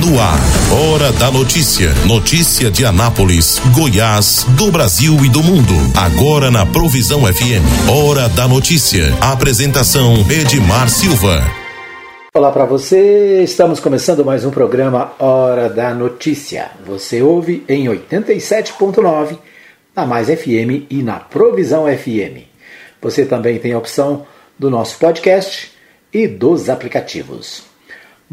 No ar, Hora da Notícia. Notícia de Anápolis, Goiás, do Brasil e do mundo. Agora na Provisão FM. Hora da Notícia. Apresentação Edmar Silva. Olá para você, estamos começando mais um programa Hora da Notícia. Você ouve em 87.9 na Mais FM e na Provisão FM. Você também tem a opção do nosso podcast e dos aplicativos.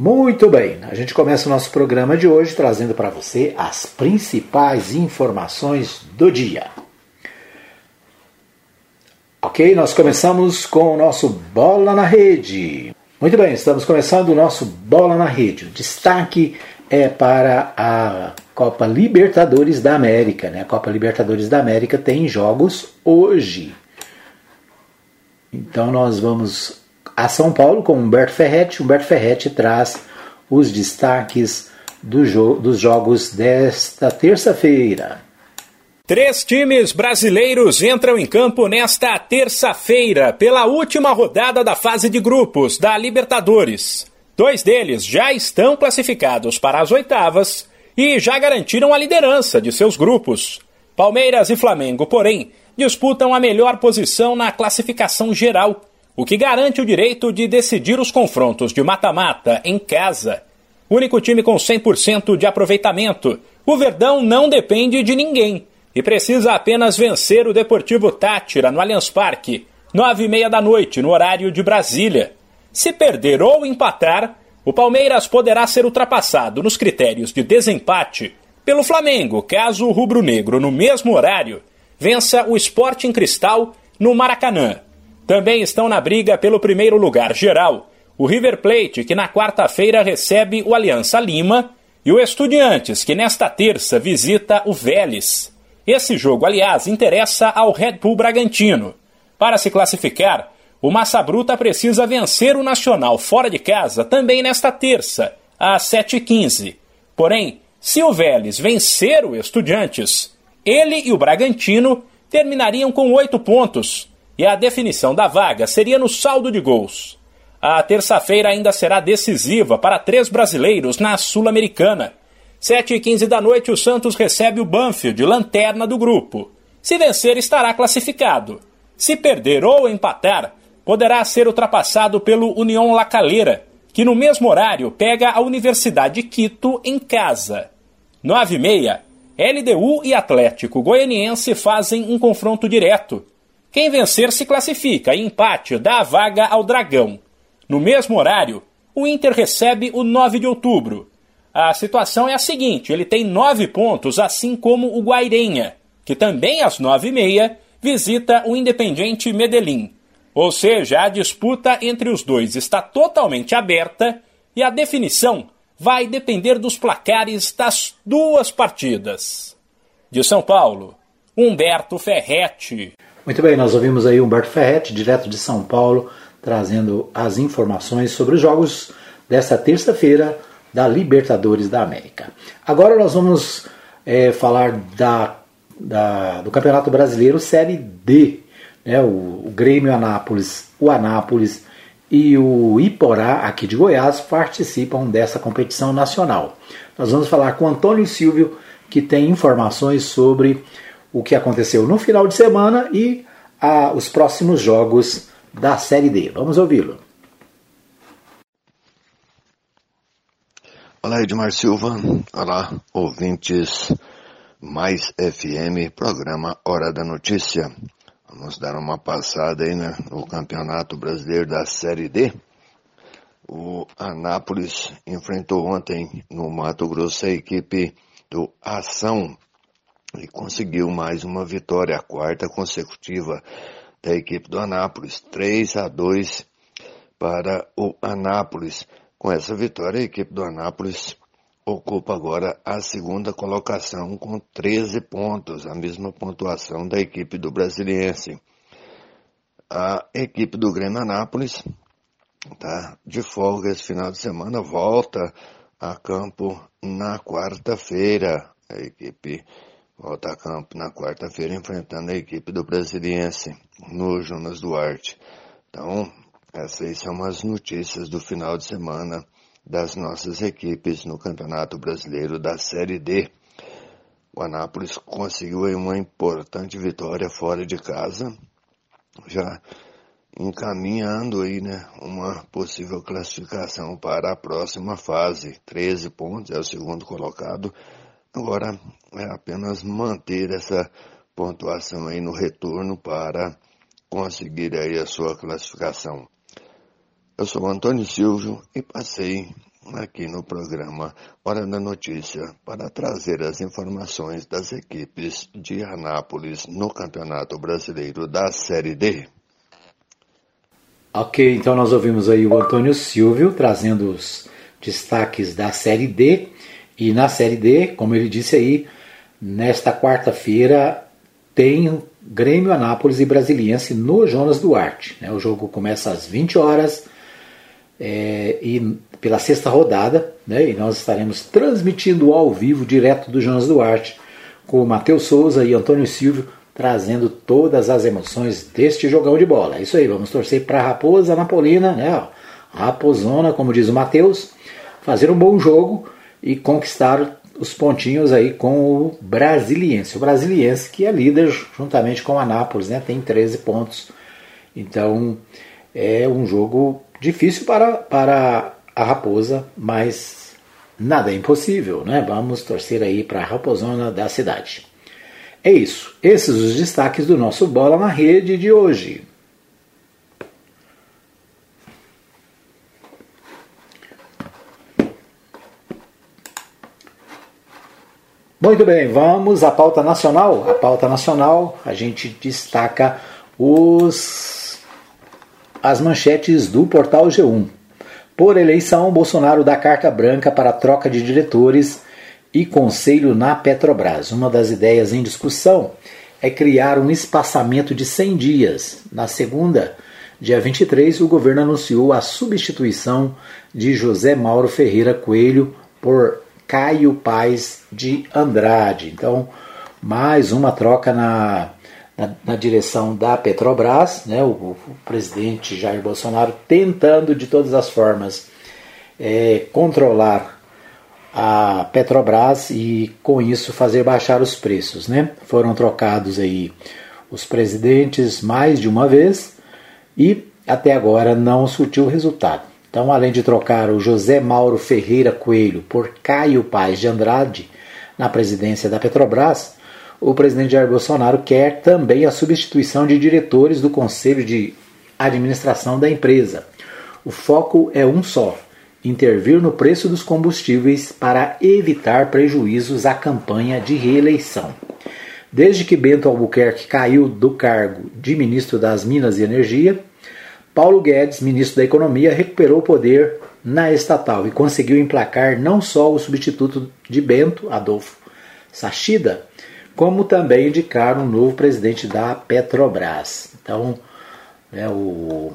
Muito bem, a gente começa o nosso programa de hoje trazendo para você as principais informações do dia. Ok, nós começamos com o nosso Bola na Rede. Muito bem, estamos começando o nosso Bola na Rede. O destaque é para a Copa Libertadores da América. Né? A Copa Libertadores da América tem jogos hoje. Então nós vamos a São Paulo com Humberto Ferretti. Humberto Ferretti traz os destaques do jo dos jogos desta terça-feira. Três times brasileiros entram em campo nesta terça-feira pela última rodada da fase de grupos da Libertadores. Dois deles já estão classificados para as oitavas e já garantiram a liderança de seus grupos. Palmeiras e Flamengo, porém, disputam a melhor posição na classificação geral o que garante o direito de decidir os confrontos de mata-mata em casa. Único time com 100% de aproveitamento, o Verdão não depende de ninguém e precisa apenas vencer o Deportivo Tátira no Allianz Parque, nove e meia da noite, no horário de Brasília. Se perder ou empatar, o Palmeiras poderá ser ultrapassado nos critérios de desempate pelo Flamengo, caso o rubro-negro, no mesmo horário, vença o Sporting Cristal no Maracanã. Também estão na briga pelo primeiro lugar geral o River Plate, que na quarta-feira recebe o Aliança Lima, e o Estudiantes, que nesta terça visita o Vélez. Esse jogo, aliás, interessa ao Red Bull Bragantino. Para se classificar, o Massa Bruta precisa vencer o Nacional fora de casa também nesta terça, às 7h15. Porém, se o Vélez vencer o Estudiantes, ele e o Bragantino terminariam com oito pontos e a definição da vaga seria no saldo de gols. A terça-feira ainda será decisiva para três brasileiros na Sul-Americana. 7 e 15 da noite, o Santos recebe o Banfield, lanterna do grupo. Se vencer, estará classificado. Se perder ou empatar, poderá ser ultrapassado pelo União La Calera, que no mesmo horário pega a Universidade de Quito em casa. 9 e meia, LDU e Atlético Goianiense fazem um confronto direto. Quem vencer se classifica e empate dá a vaga ao Dragão. No mesmo horário, o Inter recebe o 9 de outubro. A situação é a seguinte: ele tem nove pontos, assim como o Guairenha, que também às nove e meia visita o Independiente Medellín. Ou seja, a disputa entre os dois está totalmente aberta e a definição vai depender dos placares das duas partidas. De São Paulo, Humberto Ferretti. Muito bem, nós ouvimos aí Humberto Ferretti, direto de São Paulo, trazendo as informações sobre os jogos desta terça-feira da Libertadores da América. Agora nós vamos é, falar da, da, do Campeonato Brasileiro Série D. Né, o, o Grêmio Anápolis, o Anápolis e o Iporá, aqui de Goiás, participam dessa competição nacional. Nós vamos falar com Antônio Silvio, que tem informações sobre o que aconteceu no final de semana e a, os próximos jogos da Série D. Vamos ouvi-lo. Olá, Edmar Silva. Olá, ouvintes Mais FM, programa Hora da Notícia. Vamos dar uma passada aí né, no Campeonato Brasileiro da Série D. O Anápolis enfrentou ontem no Mato Grosso a equipe do Ação e conseguiu mais uma vitória, a quarta consecutiva da equipe do Anápolis, 3 a 2 para o Anápolis. Com essa vitória, a equipe do Anápolis ocupa agora a segunda colocação com 13 pontos, a mesma pontuação da equipe do Brasiliense. A equipe do Grêmio Anápolis tá de folga esse final de semana, volta a campo na quarta-feira. A equipe volta a campo na quarta-feira enfrentando a equipe do Brasiliense no Jonas Duarte. Então, essas são as notícias do final de semana das nossas equipes no Campeonato Brasileiro da Série D. O Anápolis conseguiu uma importante vitória fora de casa, já encaminhando aí, né, uma possível classificação para a próxima fase. 13 pontos, é o segundo colocado. Agora é apenas manter essa pontuação aí no retorno para conseguir aí a sua classificação. Eu sou Antônio Silvio e passei aqui no programa Hora da Notícia para trazer as informações das equipes de Anápolis no Campeonato Brasileiro da Série D. Ok, então nós ouvimos aí o Antônio Silvio trazendo os destaques da Série D. E na Série D, como ele disse aí, nesta quarta-feira tem Grêmio Anápolis e Brasiliense no Jonas Duarte. Né? O jogo começa às 20 horas é, e pela sexta rodada, né? e nós estaremos transmitindo ao vivo direto do Jonas Duarte com o Matheus Souza e Antônio Silvio trazendo todas as emoções deste jogão de bola. É isso aí, vamos torcer para a Raposa Napolina, né? Raposona, como diz o Matheus, fazer um bom jogo e conquistar os pontinhos aí com o Brasiliense. O Brasiliense que é líder juntamente com o Anápolis, né? Tem 13 pontos. Então é um jogo difícil para, para a Raposa, mas nada é impossível, né? Vamos torcer aí para a Raposona da cidade. É isso. Esses os destaques do nosso Bola na Rede de hoje. Muito bem, vamos à pauta nacional. A pauta nacional, a gente destaca os as manchetes do portal G1. Por eleição, Bolsonaro dá carta branca para troca de diretores e conselho na Petrobras. Uma das ideias em discussão é criar um espaçamento de 100 dias. Na segunda, dia 23, o governo anunciou a substituição de José Mauro Ferreira Coelho por Caio Paz de Andrade. Então, mais uma troca na, na, na direção da Petrobras, né? O, o, presidente Jair Bolsonaro tentando de todas as formas é, controlar a Petrobras e com isso fazer baixar os preços, né? Foram trocados aí os presidentes mais de uma vez e até agora não surtiu resultado. Então, além de trocar o José Mauro Ferreira Coelho por Caio Paz de Andrade na presidência da Petrobras, o presidente Jair Bolsonaro quer também a substituição de diretores do conselho de administração da empresa. O foco é um só: intervir no preço dos combustíveis para evitar prejuízos à campanha de reeleição. Desde que Bento Albuquerque caiu do cargo de ministro das Minas e Energia, Paulo Guedes, ministro da Economia, recuperou o poder na estatal e conseguiu emplacar não só o substituto de Bento, Adolfo Sachida, como também indicar um novo presidente da Petrobras. Então, né, o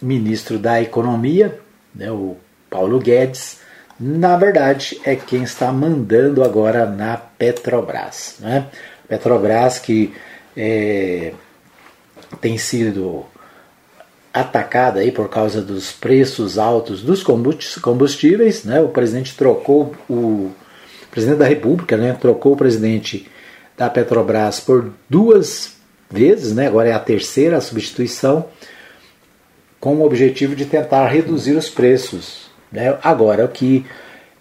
ministro da Economia, né, o Paulo Guedes, na verdade é quem está mandando agora na Petrobras. Né? Petrobras que é, tem sido atacada aí por causa dos preços altos dos combustíveis. Né? O presidente trocou o, o presidente da República, né? trocou o presidente da Petrobras por duas vezes, né? agora é a terceira substituição, com o objetivo de tentar reduzir os preços né? Agora, o que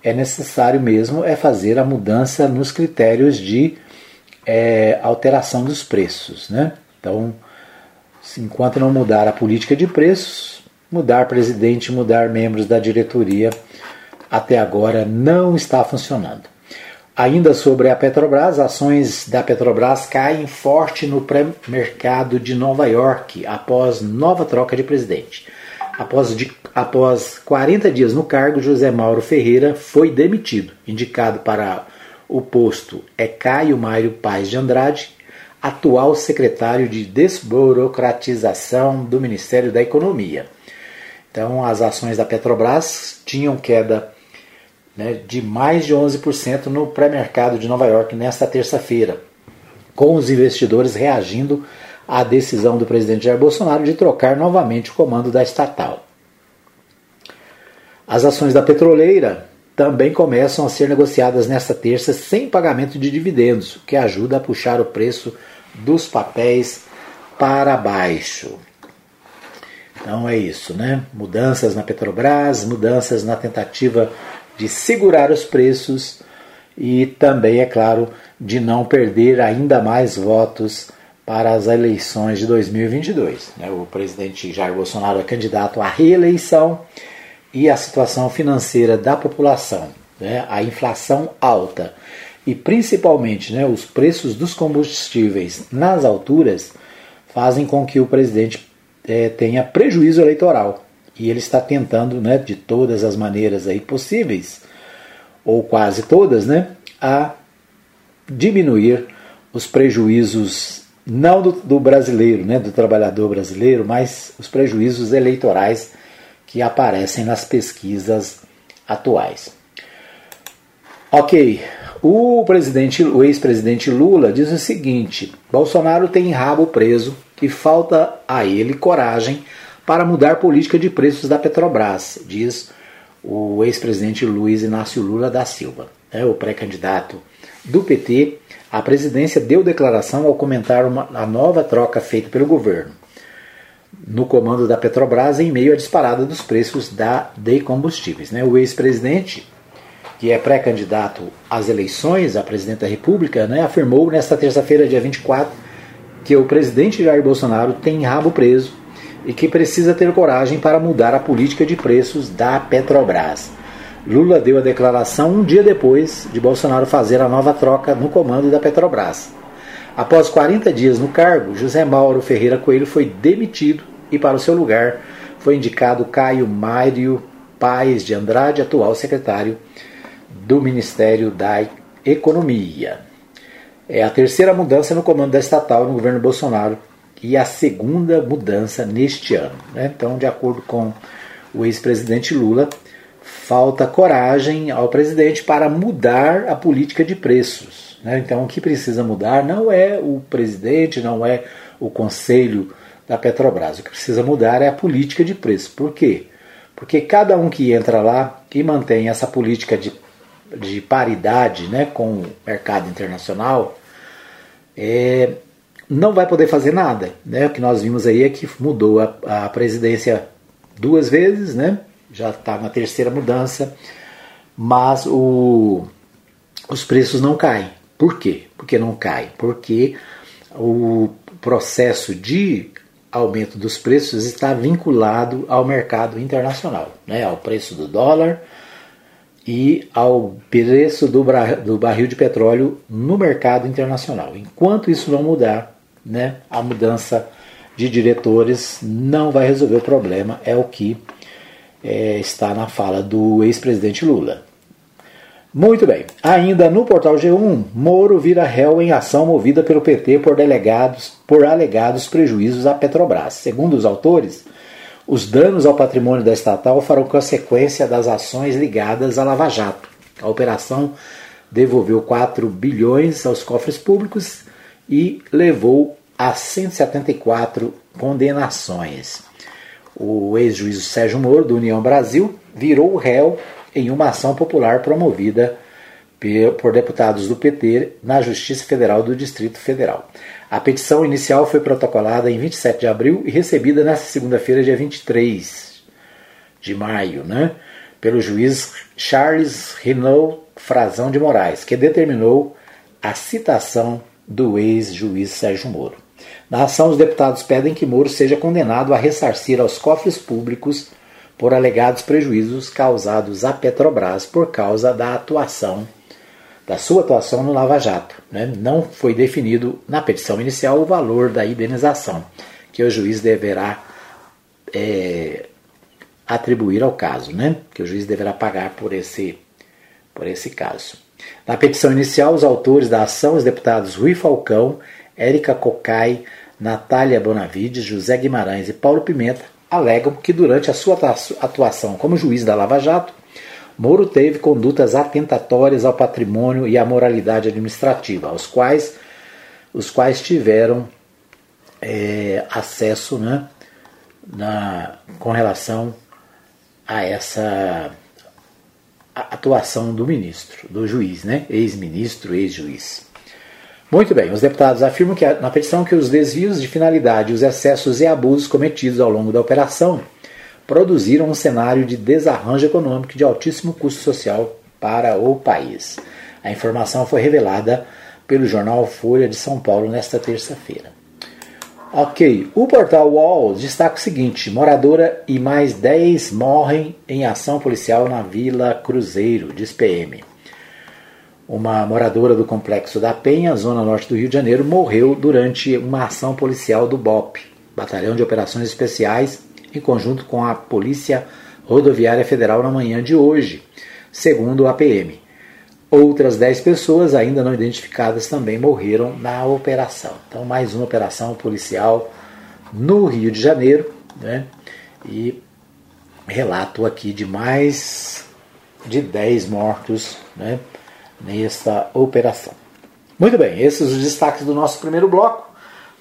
é necessário mesmo é fazer a mudança nos critérios de é, alteração dos preços. Né? Então, enquanto não mudar a política de preços, mudar presidente, mudar membros da diretoria, até agora não está funcionando. Ainda sobre a Petrobras, ações da Petrobras caem forte no pré-mercado de Nova York após nova troca de presidente. Após, de, após 40 dias no cargo, José Mauro Ferreira foi demitido. Indicado para o posto é Caio Mário Paz de Andrade, atual secretário de desburocratização do Ministério da Economia. Então, as ações da Petrobras tinham queda né, de mais de 11% no pré-mercado de Nova York nesta terça-feira, com os investidores reagindo a decisão do presidente Jair Bolsonaro de trocar novamente o comando da estatal. As ações da petroleira também começam a ser negociadas nesta terça sem pagamento de dividendos, o que ajuda a puxar o preço dos papéis para baixo. Então é isso, né? Mudanças na Petrobras, mudanças na tentativa de segurar os preços e também, é claro, de não perder ainda mais votos para as eleições de 2022. Né? O presidente Jair Bolsonaro é candidato à reeleição e a situação financeira da população, né? a inflação alta e principalmente né, os preços dos combustíveis nas alturas fazem com que o presidente é, tenha prejuízo eleitoral. E ele está tentando, né, de todas as maneiras aí possíveis, ou quase todas, né, a diminuir os prejuízos não do, do, brasileiro, né, do trabalhador brasileiro, mas os prejuízos eleitorais que aparecem nas pesquisas atuais. Ok, o presidente, o ex-presidente Lula diz o seguinte: Bolsonaro tem rabo preso e falta a ele coragem para mudar política de preços da Petrobras, diz o ex-presidente Luiz Inácio Lula da Silva. É, o pré-candidato do PT à presidência deu declaração ao comentar uma, a nova troca feita pelo governo no comando da Petrobras em meio à disparada dos preços da, de combustíveis. Né? O ex-presidente, que é pré-candidato às eleições a presidente da República, né, afirmou nesta terça-feira, dia 24, que o presidente Jair Bolsonaro tem rabo preso e que precisa ter coragem para mudar a política de preços da Petrobras. Lula deu a declaração um dia depois de Bolsonaro fazer a nova troca no comando da Petrobras. Após 40 dias no cargo, José Mauro Ferreira Coelho foi demitido e, para o seu lugar, foi indicado Caio Mário Paes de Andrade, atual secretário do Ministério da Economia. É a terceira mudança no comando da estatal no governo Bolsonaro e a segunda mudança neste ano. Né? Então, de acordo com o ex-presidente Lula, falta coragem ao presidente para mudar a política de preços. Né? Então, o que precisa mudar não é o presidente, não é o conselho da Petrobras. O que precisa mudar é a política de preços. Por quê? Porque cada um que entra lá e mantém essa política de, de paridade né, com o mercado internacional é, não vai poder fazer nada. Né? O que nós vimos aí é que mudou a, a presidência duas vezes, né? já está na terceira mudança, mas o, os preços não caem. Por quê? Porque não caem? Porque o processo de aumento dos preços está vinculado ao mercado internacional, né? ao preço do dólar e ao preço do, do barril de petróleo no mercado internacional. Enquanto isso não mudar, né, a mudança de diretores não vai resolver o problema, é o que é, está na fala do ex-presidente Lula. Muito bem. Ainda no portal G1, Moro vira réu em ação movida pelo PT por delegados por alegados prejuízos à Petrobras. Segundo os autores, os danos ao patrimônio da estatal foram consequência das ações ligadas à Lava Jato. A operação devolveu 4 bilhões aos cofres públicos e levou a 174 condenações. O ex-juiz Sérgio Moro, do União Brasil, virou réu em uma ação popular promovida por deputados do PT na Justiça Federal do Distrito Federal. A petição inicial foi protocolada em 27 de abril e recebida nesta segunda-feira, dia 23 de maio, né, pelo juiz Charles Renault Frazão de Moraes, que determinou a citação do ex-juiz Sérgio Moro. Na ação, os deputados pedem que Moro seja condenado a ressarcir aos cofres públicos por alegados prejuízos causados à Petrobras por causa da atuação da sua atuação no Lava Jato. Né? Não foi definido na petição inicial o valor da indenização que o juiz deverá é, atribuir ao caso, né? que o juiz deverá pagar por esse, por esse caso. Na petição inicial, os autores da ação, os deputados Rui Falcão, Érica Cocai, Natália Bonavides, José Guimarães e Paulo Pimenta, alegam que durante a sua atuação como juiz da Lava Jato, Moro teve condutas atentatórias ao patrimônio e à moralidade administrativa, aos quais os quais tiveram é, acesso né, na, com relação a essa atuação do ministro, do juiz, né? Ex-ministro, ex-juiz. Muito bem, os deputados afirmam que na petição que os desvios de finalidade, os excessos e abusos cometidos ao longo da operação produziram um cenário de desarranjo econômico de altíssimo custo social para o país. A informação foi revelada pelo jornal Folha de São Paulo nesta terça-feira. Ok, o portal UOL destaca o seguinte: moradora e mais 10 morrem em ação policial na Vila Cruzeiro, diz PM. Uma moradora do complexo da Penha, zona norte do Rio de Janeiro, morreu durante uma ação policial do BOP, Batalhão de Operações Especiais, em conjunto com a Polícia Rodoviária Federal na manhã de hoje, segundo a PM. Outras 10 pessoas ainda não identificadas também morreram na operação. Então, mais uma operação policial no Rio de Janeiro, né? E relato aqui de mais de 10 mortos, né? Nesta operação. Muito bem, esses os destaques do nosso primeiro bloco.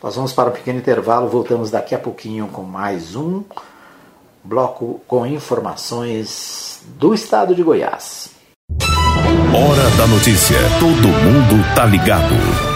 Nós vamos para um pequeno intervalo, voltamos daqui a pouquinho com mais um bloco com informações do estado de Goiás. Hora da notícia. Todo mundo tá ligado.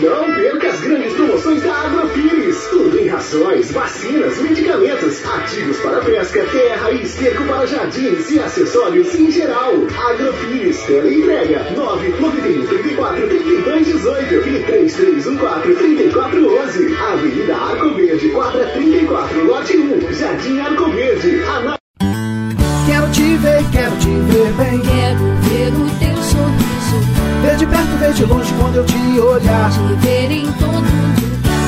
Não perca as grandes promoções da Agrofires. Tudo em rações, vacinas, medicamentos, ativos para pesca, terra e esterco para jardins e acessórios em geral. Agrofires, tela entrega 991 34 32 18 e 3314 3411. Avenida Arco Verde, quadra 34, lote 1, Jardim Arco Verde. Ana... Quero te ver, quero te ver bem. Quero ver o teu sorriso. Ver de perto, ver de longe quando eu te olhar. Te ver em todo.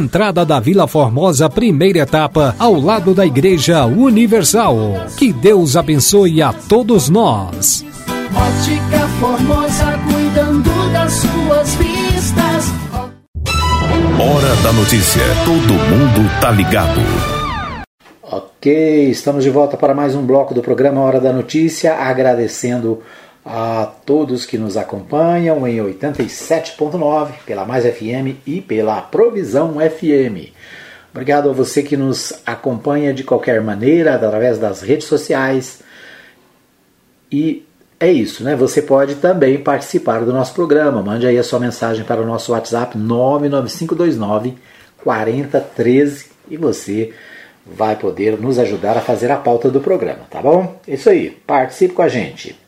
entrada da Vila Formosa, primeira etapa, ao lado da Igreja Universal. Que Deus abençoe a todos nós. Ótica Formosa, cuidando das suas vistas. Hora da notícia. Todo mundo tá ligado. Ok, estamos de volta para mais um bloco do programa Hora da Notícia, agradecendo a todos que nos acompanham em 87.9 pela Mais FM e pela Provisão FM. Obrigado a você que nos acompanha de qualquer maneira, através das redes sociais. E é isso, né? Você pode também participar do nosso programa. Mande aí a sua mensagem para o nosso WhatsApp 99529 4013 e você vai poder nos ajudar a fazer a pauta do programa, tá bom? Isso aí, participe com a gente.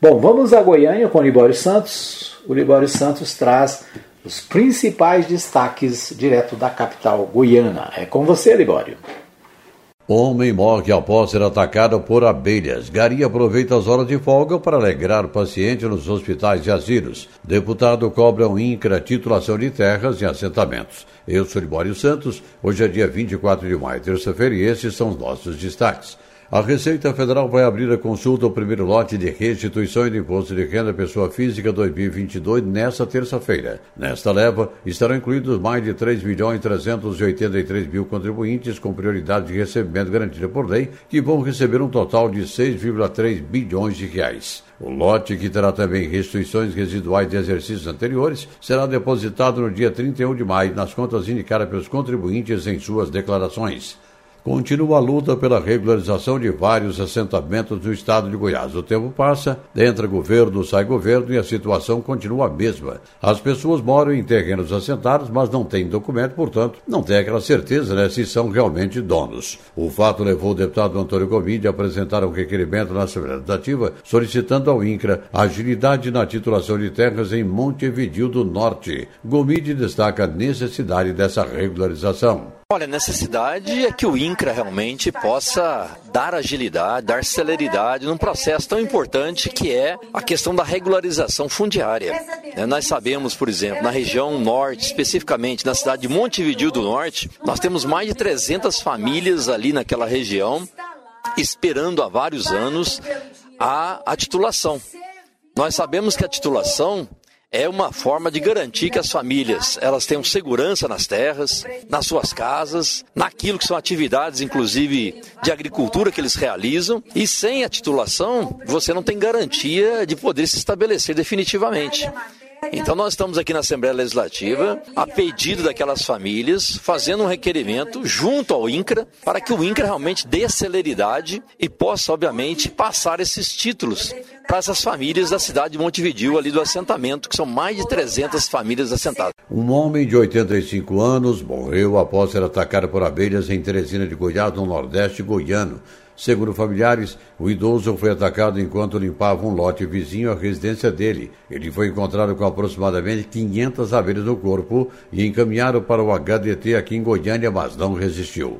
Bom, vamos a Goiânia com o Libório Santos. O Libório Santos traz os principais destaques direto da capital goiana. É com você, Libório. Homem morre após ser atacado por abelhas. Gari aproveita as horas de folga para alegrar paciente nos hospitais e asilos. Deputado cobra um INCRA titulação de terras e assentamentos. Eu sou Libório Santos. Hoje é dia 24 de maio, terça-feira, e esses são os nossos destaques. A Receita Federal vai abrir a consulta ao primeiro lote de restituições de imposto de renda pessoa física 2022 nesta terça-feira. Nesta leva estarão incluídos mais de 3 milhões e 383 mil contribuintes com prioridade de recebimento garantida por lei, que vão receber um total de 6,3 bilhões de reais. O lote, que terá também restituições residuais de exercícios anteriores, será depositado no dia 31 de maio nas contas indicadas pelos contribuintes em suas declarações. Continua a luta pela regularização de vários assentamentos no estado de Goiás. O tempo passa, entra governo, sai governo e a situação continua a mesma. As pessoas moram em terrenos assentados, mas não têm documento, portanto, não têm aquela certeza né, se são realmente donos. O fato levou o deputado Antônio Gomide a apresentar um requerimento na Assembleia Legislativa solicitando ao INCRA agilidade na titulação de terras em Montevidil do Norte. Gomide destaca a necessidade dessa regularização. Olha, a necessidade é que o INCRA realmente possa dar agilidade, dar celeridade num processo tão importante que é a questão da regularização fundiária. É, nós sabemos, por exemplo, na região norte, especificamente na cidade de Montevideo do Norte, nós temos mais de 300 famílias ali naquela região esperando há vários anos a, a titulação. Nós sabemos que a titulação é uma forma de garantir que as famílias elas tenham segurança nas terras, nas suas casas, naquilo que são atividades, inclusive de agricultura que eles realizam. E sem a titulação, você não tem garantia de poder se estabelecer definitivamente. Então nós estamos aqui na Assembleia Legislativa, a pedido daquelas famílias, fazendo um requerimento junto ao INCRA, para que o INCRA realmente dê celeridade e possa, obviamente, passar esses títulos para essas famílias da cidade de Montevideo, ali do assentamento, que são mais de 300 famílias assentadas. Um homem de 85 anos morreu após ser atacado por abelhas em Teresina de Goiás, no Nordeste goiano. Segundo familiares, o idoso foi atacado enquanto limpava um lote vizinho à residência dele. Ele foi encontrado com aproximadamente 500 abelhas no corpo e encaminhado para o HDT aqui em Goiânia, mas não resistiu.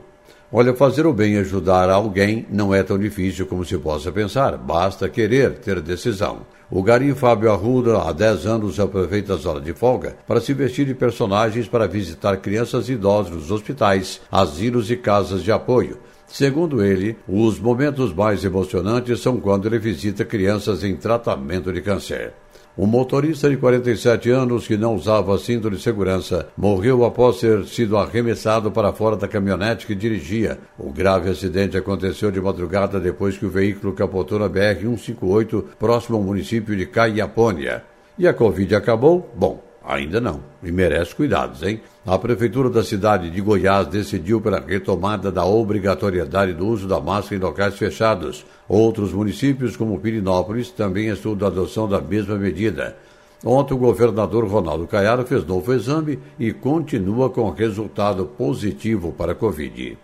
Olha, fazer o bem e ajudar alguém não é tão difícil como se possa pensar, basta querer ter decisão. O Gari Fábio Arruda, há 10 anos, aproveita as horas de folga para se vestir de personagens para visitar crianças e idosos nos hospitais, asilos e casas de apoio. Segundo ele, os momentos mais emocionantes são quando ele visita crianças em tratamento de câncer. Um motorista de 47 anos que não usava cinto de segurança morreu após ter sido arremessado para fora da caminhonete que dirigia. O grave acidente aconteceu de madrugada depois que o veículo capotou na BR-158, próximo ao município de Caiapônia. E a Covid acabou? Bom, Ainda não, e merece cuidados, hein? A Prefeitura da cidade de Goiás decidiu pela retomada da obrigatoriedade do uso da máscara em locais fechados. Outros municípios, como Pirinópolis, também estudam a adoção da mesma medida. Ontem, o governador Ronaldo Caiado fez novo exame e continua com resultado positivo para a Covid.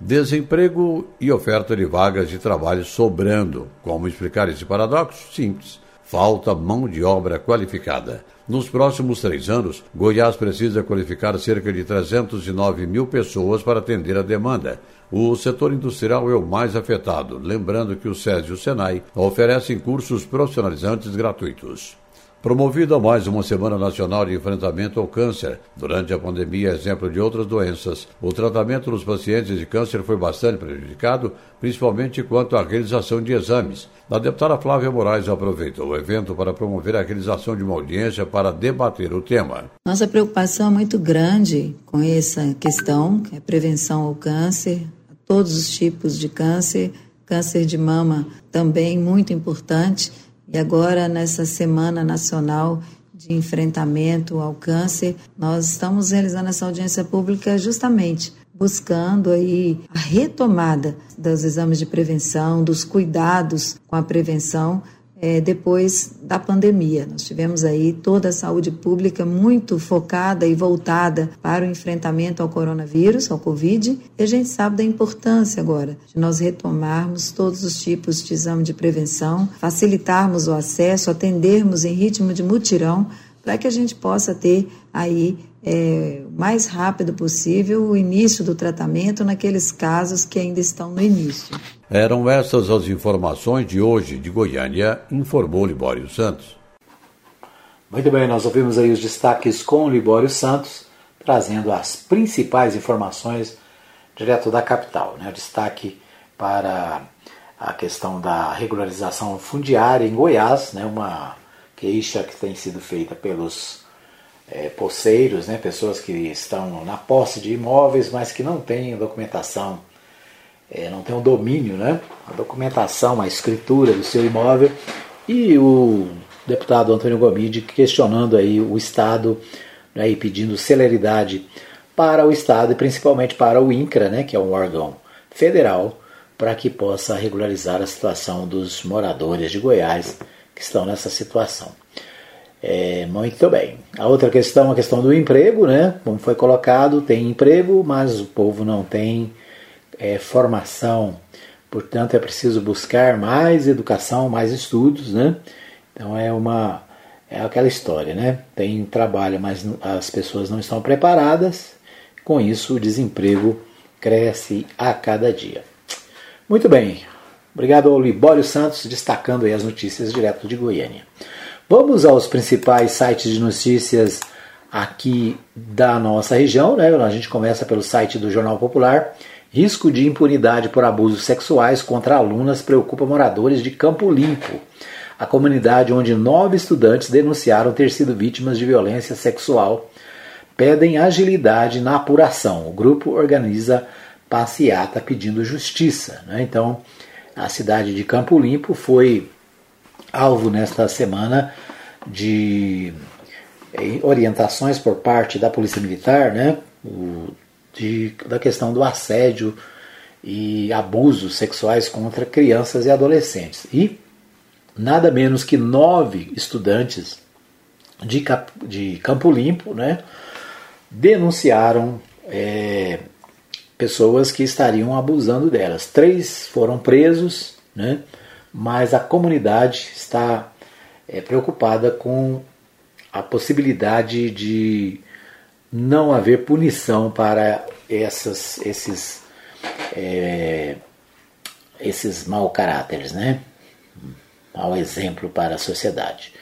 Desemprego e oferta de vagas de trabalho sobrando. Como explicar esse paradoxo? Simples. Falta mão de obra qualificada. Nos próximos três anos, Goiás precisa qualificar cerca de 309 mil pessoas para atender a demanda. O setor industrial é o mais afetado, lembrando que o SES e o SENAI oferecem cursos profissionalizantes gratuitos. Promovida mais uma Semana Nacional de Enfrentamento ao Câncer. Durante a pandemia, exemplo de outras doenças, o tratamento dos pacientes de câncer foi bastante prejudicado, principalmente quanto à realização de exames. A deputada Flávia Moraes aproveitou o evento para promover a realização de uma audiência para debater o tema. Nossa preocupação é muito grande com essa questão, que é prevenção ao câncer, a todos os tipos de câncer, câncer de mama também muito importante e agora, nessa Semana Nacional de Enfrentamento ao Câncer, nós estamos realizando essa audiência pública justamente buscando aí a retomada dos exames de prevenção, dos cuidados com a prevenção é, depois da pandemia. Nós tivemos aí toda a saúde pública muito focada e voltada para o enfrentamento ao coronavírus, ao Covid, e a gente sabe da importância agora de nós retomarmos todos os tipos de exame de prevenção, facilitarmos o acesso, atendermos em ritmo de mutirão, para que a gente possa ter aí é, o mais rápido possível o início do tratamento naqueles casos que ainda estão no início. Eram essas as informações de hoje de Goiânia, informou Libório Santos. Muito bem, nós ouvimos aí os destaques com Libório Santos, trazendo as principais informações direto da capital. Né? O destaque para a questão da regularização fundiária em Goiás, né? uma queixa que tem sido feita pelos é, né, pessoas que estão na posse de imóveis, mas que não têm documentação, é, não têm o um domínio, né, a documentação, a escritura do seu imóvel, e o deputado Antônio Gomide questionando aí o Estado né, e pedindo celeridade para o Estado e principalmente para o INCRA, né, que é um órgão federal para que possa regularizar a situação dos moradores de Goiás que estão nessa situação. É, muito bem. A outra questão, a questão do emprego, né? Como foi colocado, tem emprego, mas o povo não tem é, formação. Portanto, é preciso buscar mais educação, mais estudos, né? Então é uma é aquela história, né? Tem trabalho, mas as pessoas não estão preparadas. Com isso, o desemprego cresce a cada dia. Muito bem. Obrigado ao Libório Santos, destacando as notícias direto de Goiânia. Vamos aos principais sites de notícias aqui da nossa região. Né? A gente começa pelo site do Jornal Popular. Risco de impunidade por abusos sexuais contra alunas preocupa moradores de Campo Limpo, a comunidade onde nove estudantes denunciaram ter sido vítimas de violência sexual. Pedem agilidade na apuração. O grupo organiza passeata pedindo justiça. Né? Então, a cidade de Campo Limpo foi alvo nesta semana de eh, orientações por parte da Polícia Militar, né, de, da questão do assédio e abusos sexuais contra crianças e adolescentes. E nada menos que nove estudantes de, de Campo Limpo né, denunciaram é, pessoas que estariam abusando delas. Três foram presos, né, mas a comunidade está é, preocupada com a possibilidade de não haver punição para essas, esses, é, esses mau caráteres, né? mau exemplo para a sociedade.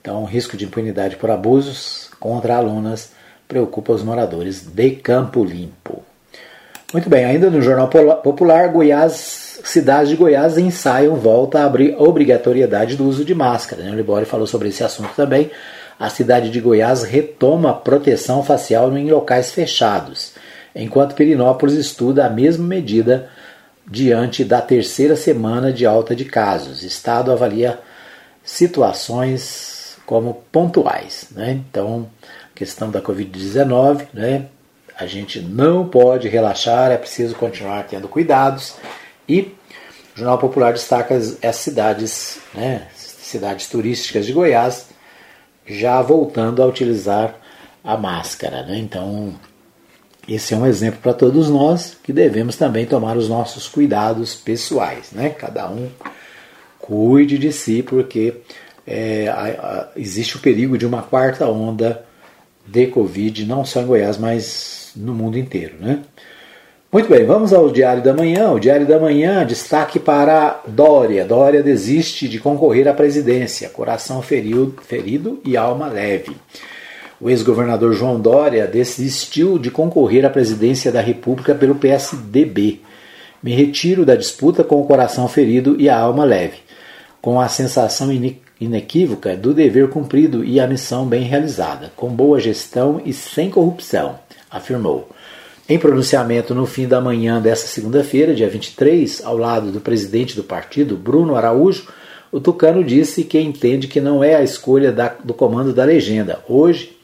Então, o risco de impunidade por abusos contra alunas preocupa os moradores de Campo Limpo. Muito bem, ainda no Jornal Popular, Goiás cidades de Goiás ensaiam volta a obrigatoriedade do uso de máscara. Né? O Libório falou sobre esse assunto também. A cidade de Goiás retoma proteção facial em locais fechados, enquanto Pirinópolis estuda a mesma medida diante da terceira semana de alta de casos. Estado avalia situações como pontuais. Né? Então, questão da Covid-19, né? a gente não pode relaxar, é preciso continuar tendo cuidados e o Jornal Popular destaca as, cidades, né, cidades turísticas de Goiás, já voltando a utilizar a máscara. Né? Então, esse é um exemplo para todos nós que devemos também tomar os nossos cuidados pessoais. Né? Cada um cuide de si, porque é, a, a, existe o perigo de uma quarta onda de Covid, não só em Goiás, mas no mundo inteiro. Né? Muito bem, vamos ao Diário da Manhã. O Diário da Manhã, destaque para Dória. Dória desiste de concorrer à presidência. Coração ferido, ferido e alma leve. O ex-governador João Dória desistiu de concorrer à presidência da República pelo PSDB. Me retiro da disputa com o coração ferido e a alma leve, com a sensação inequívoca do dever cumprido e a missão bem realizada, com boa gestão e sem corrupção, afirmou. Em pronunciamento no fim da manhã desta segunda-feira, dia 23, ao lado do presidente do partido, Bruno Araújo, o Tucano disse que entende que não é a escolha da, do comando da legenda. Hoje,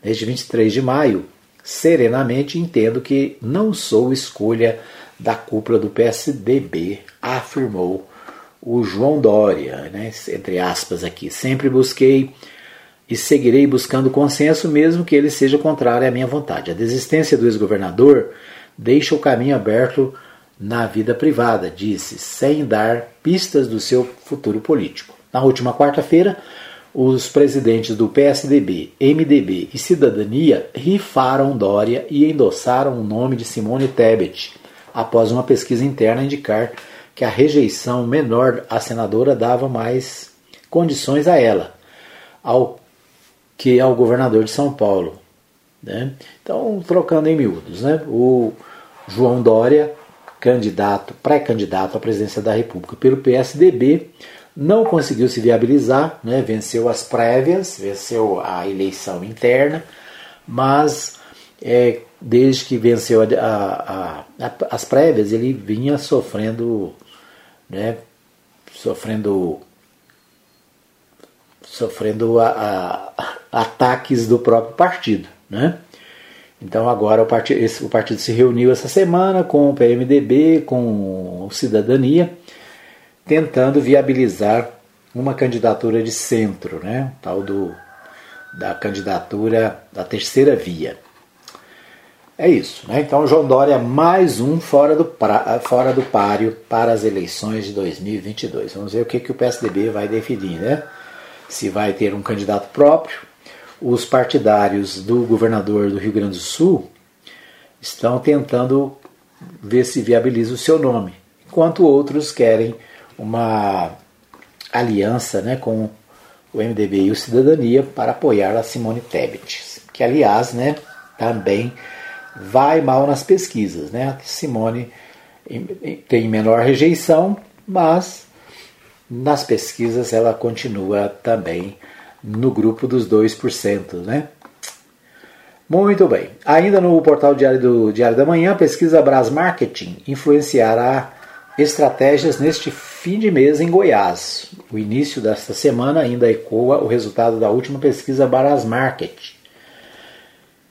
desde 23 de maio, serenamente entendo que não sou escolha da cúpula do PSDB, afirmou o João Dória, né, entre aspas aqui. Sempre busquei e seguirei buscando consenso, mesmo que ele seja contrário à minha vontade. A desistência do ex-governador deixa o caminho aberto na vida privada, disse, sem dar pistas do seu futuro político. Na última quarta-feira, os presidentes do PSDB, MDB e Cidadania rifaram Dória e endossaram o nome de Simone Tebet, após uma pesquisa interna indicar que a rejeição menor à senadora dava mais condições a ela. Ao que é o governador de São Paulo. Né? Então, trocando em miúdos, né? o João Dória, candidato, pré-candidato à presidência da República pelo PSDB, não conseguiu se viabilizar, né? venceu as prévias, venceu a eleição interna, mas é, desde que venceu a, a, a, as prévias, ele vinha sofrendo, né? sofrendo sofrendo a, a, ataques do próprio partido. Né? Então agora o partido, esse, o partido se reuniu essa semana com o PMDB, com o Cidadania, tentando viabilizar uma candidatura de centro, né? tal do, da candidatura da terceira via. É isso, né? Então João Dória mais um fora do, pra, fora do páreo para as eleições de 2022. Vamos ver o que, que o PSDB vai definir, né? Se vai ter um candidato próprio. Os partidários do governador do Rio Grande do Sul estão tentando ver se viabiliza o seu nome, enquanto outros querem uma aliança né, com o MDB e o Cidadania para apoiar a Simone Tebet, que aliás né, também vai mal nas pesquisas. Né? Simone tem menor rejeição, mas nas pesquisas ela continua também no grupo dos 2%. Né? Muito bem. Ainda no portal Diário do Diário da Manhã, pesquisa Brás Marketing influenciará estratégias neste fim de mês em Goiás. O início desta semana ainda ecoa o resultado da última pesquisa Brás Market,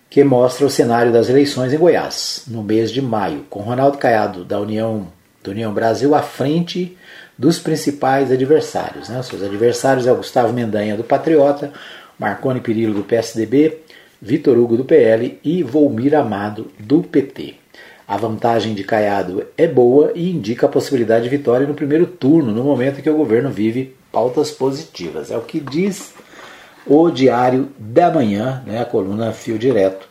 que mostra o cenário das eleições em Goiás, no mês de maio, com Ronaldo Caiado, da União, da União Brasil, à frente dos principais adversários. Né? Seus adversários é o Gustavo Mendanha, do Patriota, Marconi Perillo, do PSDB, Vitor Hugo, do PL e Volmir Amado, do PT. A vantagem de Caiado é boa e indica a possibilidade de vitória no primeiro turno, no momento em que o governo vive pautas positivas. É o que diz o Diário da Manhã, né, a coluna Fio Direto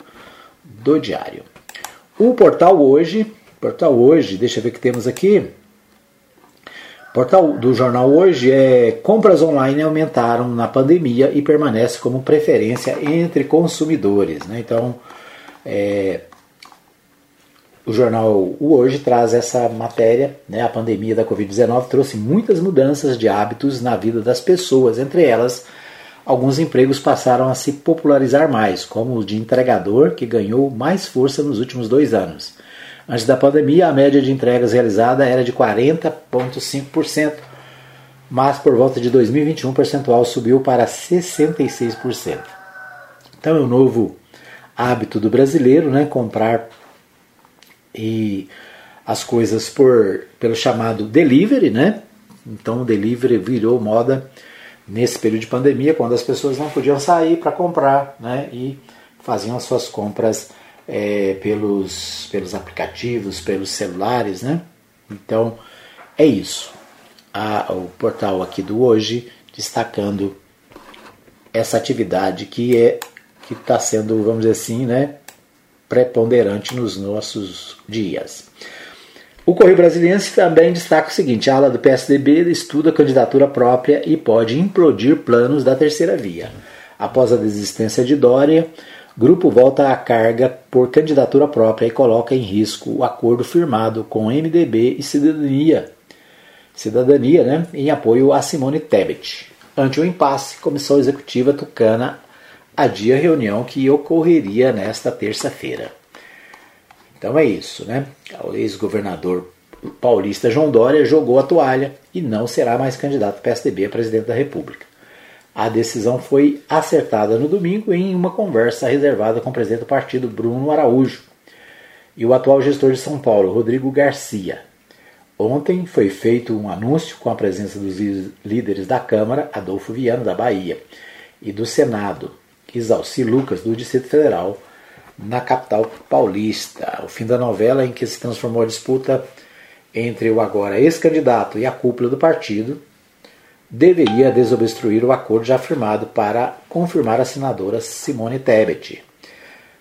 do Diário. O portal hoje, portal hoje, deixa eu ver o que temos aqui. Portal do jornal hoje é compras online aumentaram na pandemia e permanece como preferência entre consumidores. Né? Então, é, o jornal o Hoje traz essa matéria, né? a pandemia da Covid-19 trouxe muitas mudanças de hábitos na vida das pessoas, entre elas alguns empregos passaram a se popularizar mais, como o de entregador, que ganhou mais força nos últimos dois anos. Antes da pandemia, a média de entregas realizada era de 40,5%, mas por volta de 2021 o percentual subiu para 66%. Então é um novo hábito do brasileiro, né, comprar e as coisas por pelo chamado delivery, né? Então o delivery virou moda nesse período de pandemia, quando as pessoas não podiam sair para comprar né, e faziam as suas compras é, pelos, pelos aplicativos, pelos celulares. Né? Então é isso. A, o portal aqui do hoje destacando essa atividade que é que está sendo, vamos dizer assim, né, preponderante nos nossos dias. O Correio Brasiliense também destaca o seguinte: a ala do PSDB estuda candidatura própria e pode implodir planos da terceira via. Após a desistência de Dória, grupo volta à carga por candidatura própria e coloca em risco o acordo firmado com MDB e Cidadania, Cidadania né, em apoio a Simone Tebet. Ante o impasse, Comissão Executiva Tucana adia a reunião que ocorreria nesta terça-feira. Então é isso, né? O ex-governador paulista João Dória jogou a toalha e não será mais candidato PSDB a presidente da República. A decisão foi acertada no domingo em uma conversa reservada com o presidente do partido, Bruno Araújo, e o atual gestor de São Paulo, Rodrigo Garcia. Ontem foi feito um anúncio com a presença dos líderes da Câmara, Adolfo Viano, da Bahia, e do Senado, Isalci Lucas, do Distrito Federal, na capital paulista. O fim da novela em que se transformou a disputa entre o agora ex-candidato e a cúpula do partido deveria desobstruir o acordo já firmado para confirmar a senadora Simone Tebet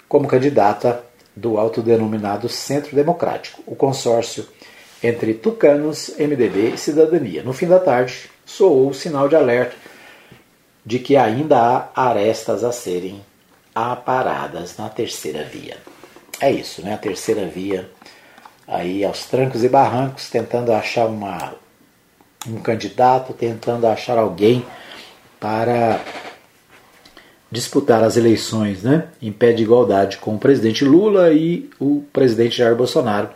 como candidata do autodenominado Centro Democrático, o consórcio entre tucanos, MDB e Cidadania. No fim da tarde, soou o sinal de alerta de que ainda há arestas a serem aparadas na terceira via. É isso, né? A terceira via aí aos trancos e barrancos, tentando achar uma, um candidato, tentando achar alguém para disputar as eleições né, em pé de igualdade com o presidente Lula e o presidente Jair Bolsonaro.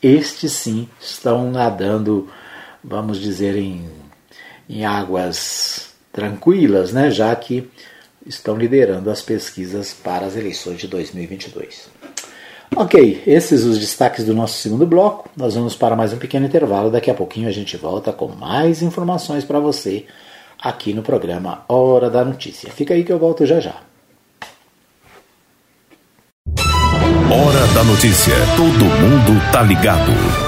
Estes sim estão nadando, vamos dizer, em, em águas tranquilas, né, já que estão liderando as pesquisas para as eleições de 2022. Ok, esses os destaques do nosso segundo bloco. Nós vamos para mais um pequeno intervalo. Daqui a pouquinho a gente volta com mais informações para você aqui no programa Hora da Notícia. Fica aí que eu volto já já. Hora da Notícia. Todo mundo tá ligado.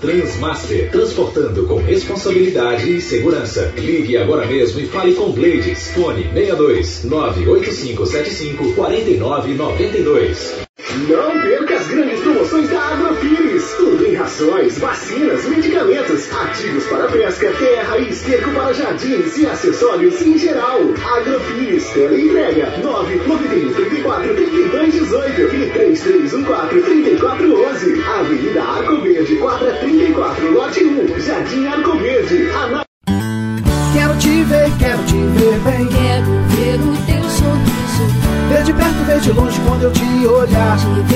Transmaster, transportando com responsabilidade e segurança. Ligue agora mesmo e fale com Blades. Fone 62 98575 4992. Não perca as grandes promoções da Agrofires. Tudo em rações, vacinas, medicamentos, ativos para pesca, terra e esterco para jardins e acessórios em geral. Agrofires, teleentrega 991 34 32 18 e 3314 3411. Avenida lote 1, Jardim Arco Verde. Ana... Quero te ver, quero te ver bem. Quero ver o teu sorriso. Ver de perto, ver de longe quando eu te olhar. Te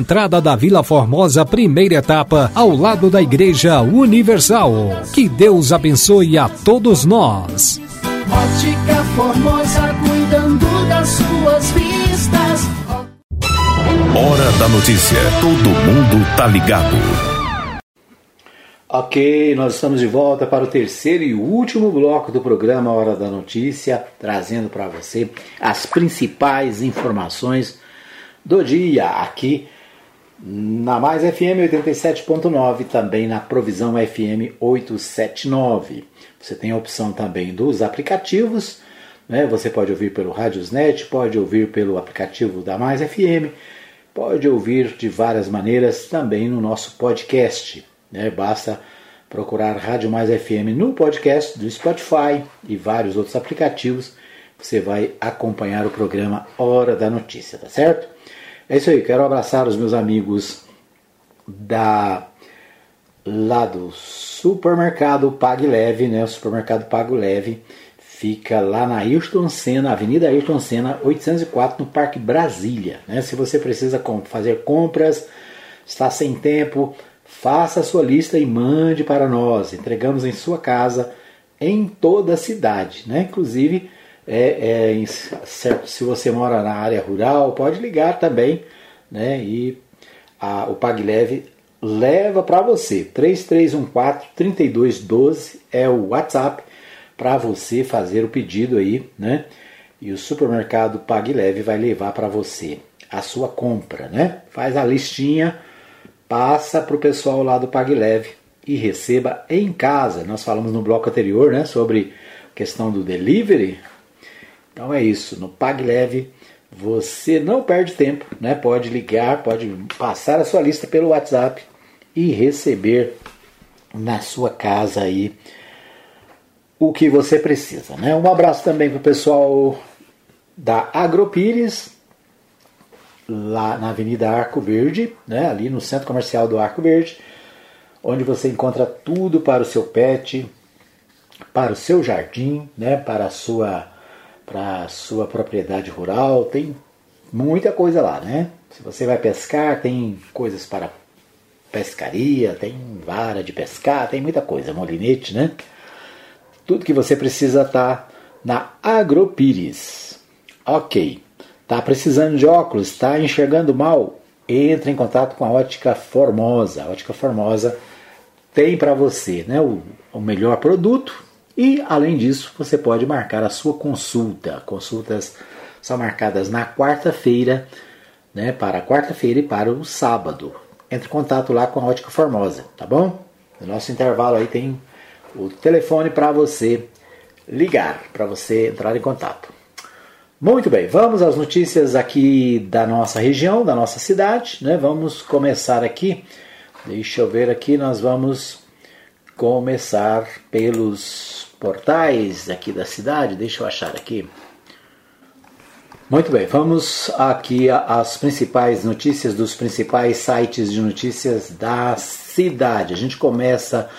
entrada da Vila Formosa, primeira etapa, ao lado da Igreja Universal. Que Deus abençoe a todos nós. Ótica Formosa, cuidando das suas vistas. Hora da Notícia. Todo mundo tá ligado. Ok, nós estamos de volta para o terceiro e último bloco do programa Hora da Notícia, trazendo para você as principais informações do dia aqui na Mais FM 87.9, também na Provisão FM 879. Você tem a opção também dos aplicativos, né? Você pode ouvir pelo Radiosnet, pode ouvir pelo aplicativo da Mais FM, pode ouvir de várias maneiras também no nosso podcast. Né? Basta procurar Rádio Mais FM no podcast do Spotify e vários outros aplicativos. Você vai acompanhar o programa Hora da Notícia, tá certo? É isso aí, quero abraçar os meus amigos da lá do supermercado Pague Leve, né? O supermercado Pago Leve fica lá na Ayrton Senna, Avenida Ayrton Senna, 804, no Parque Brasília. Né? Se você precisa fazer compras, está sem tempo, faça a sua lista e mande para nós. Entregamos em sua casa, em toda a cidade. Né? Inclusive, é, é, certo, se você mora na área rural, pode ligar também. Né? E a, o PagLeve leva para você. 3314-3212 é o WhatsApp para você fazer o pedido aí, né? E o supermercado PagLeve vai levar para você a sua compra, né? Faz a listinha, passa para o pessoal lá do PagLeve e receba em casa. Nós falamos no bloco anterior, né, sobre questão do delivery. Então é isso, no PagLeve você não perde tempo, né? Pode ligar, pode passar a sua lista pelo WhatsApp e receber na sua casa aí o que você precisa, né? Um abraço também para o pessoal da Agropires, lá na Avenida Arco Verde, né? Ali no Centro Comercial do Arco Verde, onde você encontra tudo para o seu pet, para o seu jardim, né? Para a sua para sua propriedade rural, tem muita coisa lá, né? Se você vai pescar, tem coisas para pescaria, tem vara de pescar, tem muita coisa, molinete, né? Tudo que você precisa tá na Agropires. Ok. Tá precisando de óculos? Está enxergando mal? Entre em contato com a Ótica Formosa. A Ótica Formosa tem para você né, o, o melhor produto e, além disso, você pode marcar a sua consulta. Consultas são marcadas na quarta-feira, né, para quarta-feira e para o sábado. Entre em contato lá com a Ótica Formosa, tá bom? No nosso intervalo aí tem o telefone para você ligar, para você entrar em contato. Muito bem, vamos às notícias aqui da nossa região, da nossa cidade, né? Vamos começar aqui. Deixa eu ver aqui, nós vamos começar pelos portais aqui da cidade. Deixa eu achar aqui. Muito bem, vamos aqui às principais notícias dos principais sites de notícias da cidade. A gente começa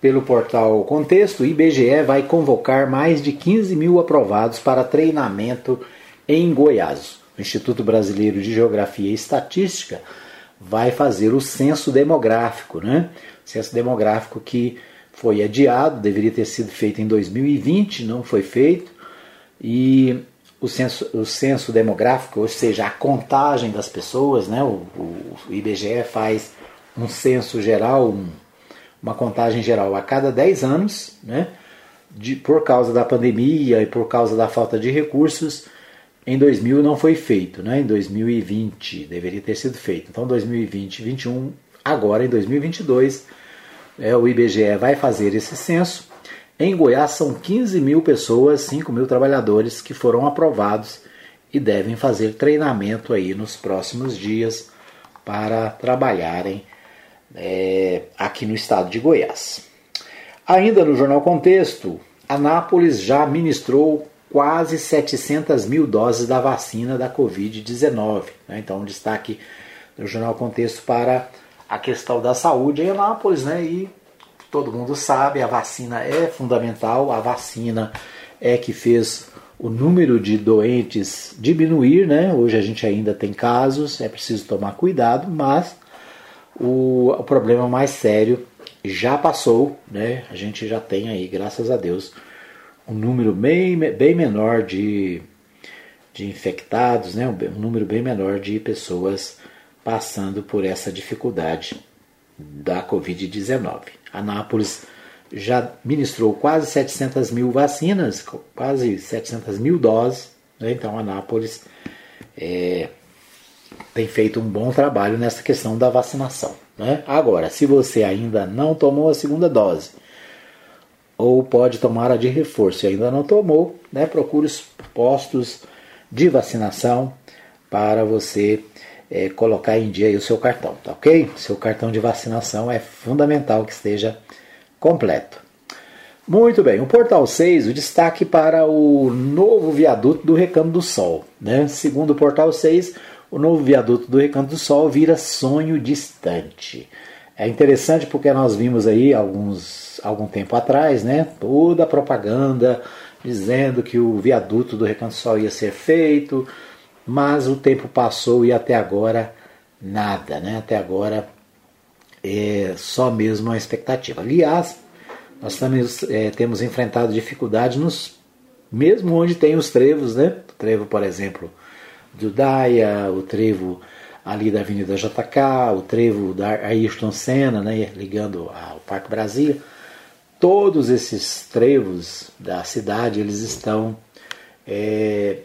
pelo portal Contexto. IBGE vai convocar mais de 15 mil aprovados para treinamento em Goiás. O Instituto Brasileiro de Geografia e Estatística vai fazer o censo demográfico, né? Censo demográfico que foi adiado, deveria ter sido feito em 2020, não foi feito. E o censo, o censo demográfico, ou seja, a contagem das pessoas, né? o, o, o IBGE faz um censo geral, um, uma contagem geral a cada 10 anos, né? De, por causa da pandemia e por causa da falta de recursos, em 2000 não foi feito, né? em 2020 deveria ter sido feito. Então, 2020, 2021, agora em 2022, é, o IBGE vai fazer esse censo em Goiás são 15 mil pessoas, 5 mil trabalhadores que foram aprovados e devem fazer treinamento aí nos próximos dias para trabalharem é, aqui no estado de Goiás. Ainda no Jornal Contexto, Anápolis já ministrou quase 700 mil doses da vacina da Covid-19. Né? Então, um destaque do Jornal Contexto para a questão da saúde em Anápolis né? e todo mundo sabe, a vacina é fundamental, a vacina é que fez o número de doentes diminuir, né? Hoje a gente ainda tem casos, é preciso tomar cuidado, mas o, o problema mais sério já passou, né? A gente já tem aí, graças a Deus, um número bem, bem menor de, de infectados, né? um número bem menor de pessoas passando por essa dificuldade da Covid-19. Anápolis já ministrou quase 700 mil vacinas, quase 700 mil doses. Né? Então, Anápolis é, tem feito um bom trabalho nessa questão da vacinação. Né? Agora, se você ainda não tomou a segunda dose, ou pode tomar a de reforço e ainda não tomou, né? procure os postos de vacinação para você é, colocar em dia o seu cartão, tá ok? Seu cartão de vacinação é fundamental que esteja completo. Muito bem, o Portal 6, o destaque para o novo viaduto do Recanto do Sol. Né? Segundo o Portal 6, o novo viaduto do Recanto do Sol vira sonho distante. É interessante porque nós vimos aí alguns, algum tempo atrás né, toda a propaganda dizendo que o viaduto do Recanto do Sol ia ser feito, mas o tempo passou e até agora nada, né? Até agora é só mesmo a expectativa. Aliás, nós também é, temos enfrentado dificuldades nos mesmo onde tem os trevos, né? O trevo, por exemplo, do Daia, o trevo ali da Avenida JK, o trevo da Ayrton Senna, né? ligando ao Parque Brasília. Todos esses trevos da cidade, eles estão é,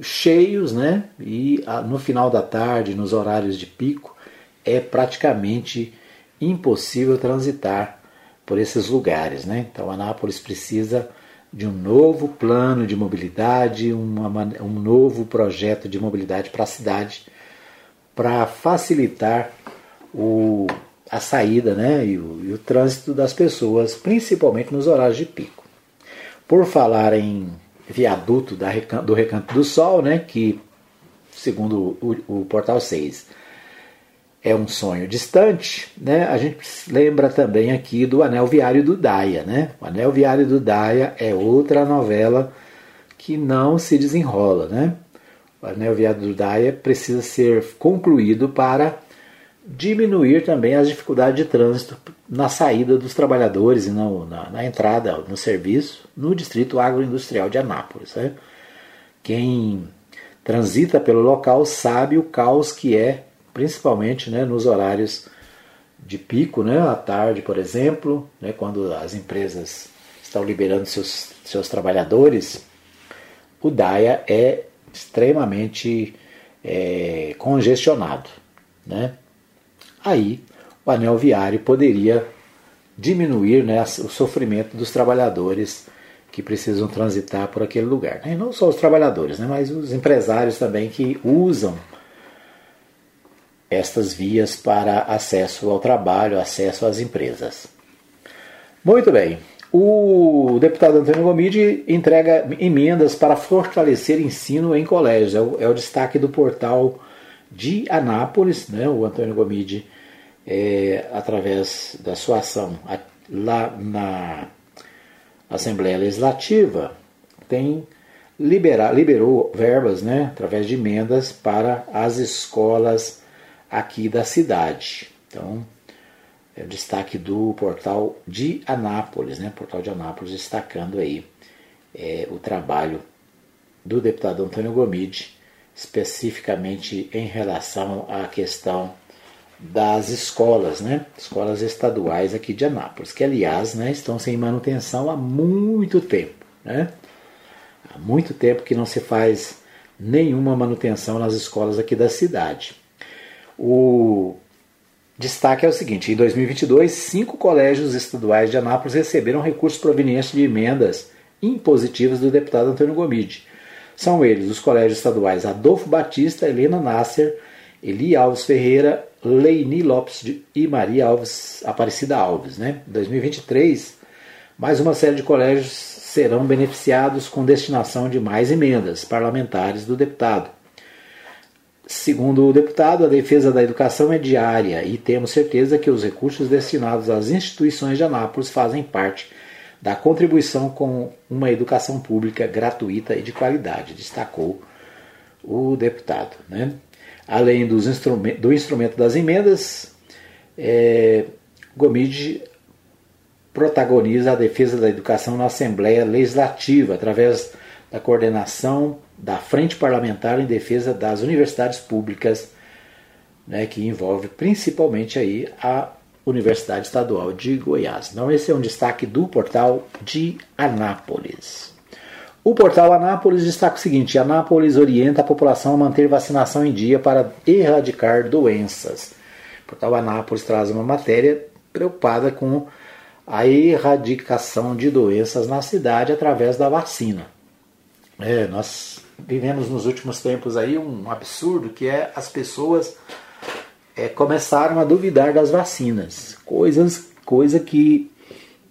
cheios, né? E ah, no final da tarde, nos horários de pico, é praticamente impossível transitar por esses lugares, né? Então, Anápolis precisa de um novo plano de mobilidade, uma, um novo projeto de mobilidade para a cidade, para facilitar o, a saída né, e o, e o trânsito das pessoas, principalmente nos horários de pico. Por falar em viaduto da, do Recanto do Sol, né, que, segundo o, o Portal 6, é um sonho distante, né, a gente lembra também aqui do Anel Viário do Daia. Né? O Anel Viário do Daia é outra novela que não se desenrola. Né? O Anel Viário do Daia precisa ser concluído para diminuir também as dificuldades de trânsito na saída dos trabalhadores e não, na, na, entrada no serviço no distrito agroindustrial de Anápolis. Né? Quem transita pelo local sabe o caos que é, principalmente né, nos horários de pico, né, à tarde, por exemplo, né, quando as empresas estão liberando seus, seus trabalhadores, o DAIA é extremamente é, congestionado. Né? Aí o anel viário poderia diminuir né, o sofrimento dos trabalhadores que precisam transitar por aquele lugar. Né? E não só os trabalhadores, né? mas os empresários também que usam estas vias para acesso ao trabalho, acesso às empresas. Muito bem. O deputado Antônio Gomide entrega emendas para fortalecer ensino em colégios. É o, é o destaque do portal de Anápolis. Né? O Antônio Gomide, é, através da sua ação lá na Assembleia Legislativa, tem liberar, liberou verbas né, através de emendas para as escolas aqui da cidade. Então, é o destaque do portal de Anápolis, né? Portal de Anápolis destacando aí é, o trabalho do deputado Antônio Gomide, especificamente em relação à questão das escolas, né? Escolas estaduais aqui de Anápolis, que aliás, né, estão sem manutenção há muito tempo, né? Há muito tempo que não se faz nenhuma manutenção nas escolas aqui da cidade. O destaque é o seguinte: em 2022, cinco colégios estaduais de Anápolis receberam recursos provenientes de emendas impositivas do deputado Antônio Gomide. São eles os colégios estaduais Adolfo Batista, Helena Nasser, Eli Alves Ferreira, Leini Lopes e Maria Alves Aparecida Alves. Né? Em 2023, mais uma série de colégios serão beneficiados com destinação de mais emendas parlamentares do deputado. Segundo o deputado, a defesa da educação é diária e temos certeza que os recursos destinados às instituições de Anápolis fazem parte da contribuição com uma educação pública gratuita e de qualidade, destacou o deputado. Né? Além dos instrument do instrumento das emendas, é, Gomide protagoniza a defesa da educação na Assembleia Legislativa, através da coordenação da Frente Parlamentar em Defesa das Universidades Públicas, né, que envolve principalmente aí a Universidade Estadual de Goiás. Então esse é um destaque do portal de Anápolis. O portal Anápolis destaca o seguinte: Anápolis orienta a população a manter vacinação em dia para erradicar doenças. O portal Anápolis traz uma matéria preocupada com a erradicação de doenças na cidade através da vacina. É, nós vivemos nos últimos tempos aí um absurdo que é as pessoas é, começaram a duvidar das vacinas, coisas, coisa que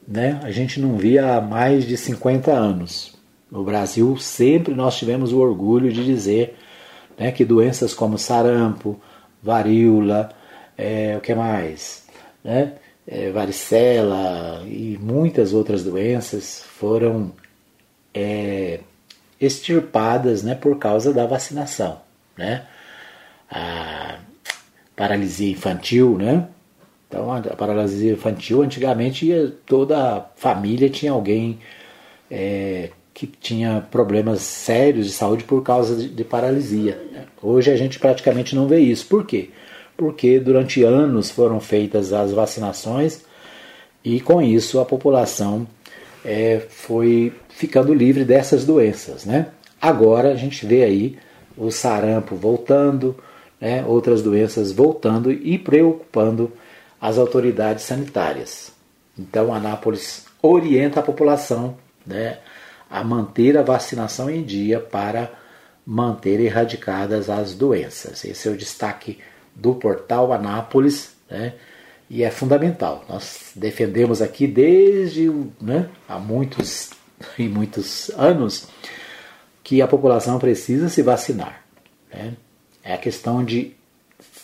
né, a gente não via há mais de 50 anos. No Brasil sempre nós tivemos o orgulho de dizer né, que doenças como sarampo, varíola, é, o que mais, né, é, varicela e muitas outras doenças foram é, extirpadas né, por causa da vacinação. Né? A paralisia infantil, né? Então, a paralisia infantil, antigamente, toda a família tinha alguém é, que tinha problemas sérios de saúde por causa de, de paralisia. Hoje a gente praticamente não vê isso. Por quê? Porque durante anos foram feitas as vacinações e com isso a população é, foi ficando livre dessas doenças. Né? Agora a gente vê aí o sarampo voltando, né, outras doenças voltando e preocupando as autoridades sanitárias. Então, Anápolis orienta a população né, a manter a vacinação em dia para manter erradicadas as doenças. Esse é o destaque do portal Anápolis né, e é fundamental. Nós defendemos aqui desde né, há muitos e muitos anos que a população precisa se vacinar. Né? É questão de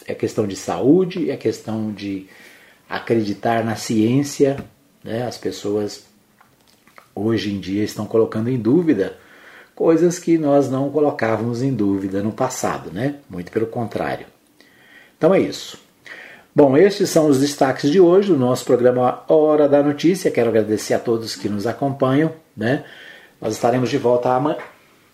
é questão de saúde, é questão de acreditar na ciência. Né? As pessoas hoje em dia estão colocando em dúvida coisas que nós não colocávamos em dúvida no passado, né? Muito pelo contrário. Então é isso. Bom, estes são os destaques de hoje do nosso programa Hora da Notícia. Quero agradecer a todos que nos acompanham, né? Nós estaremos de volta amanhã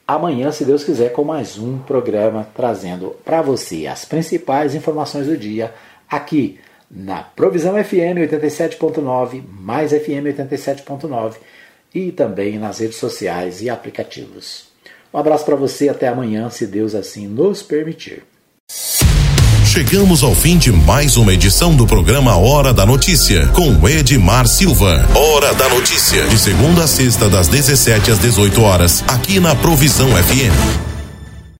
amanhã, se Deus quiser, com mais um programa trazendo para você as principais informações do dia aqui na Provisão FM 87.9, mais FM 87.9 e também nas redes sociais e aplicativos. Um abraço para você, até amanhã, se Deus assim nos permitir. Chegamos ao fim de mais uma edição do programa Hora da Notícia, com Edmar Silva. Hora da Notícia, de segunda a sexta, das 17 às 18 horas, aqui na Provisão FM.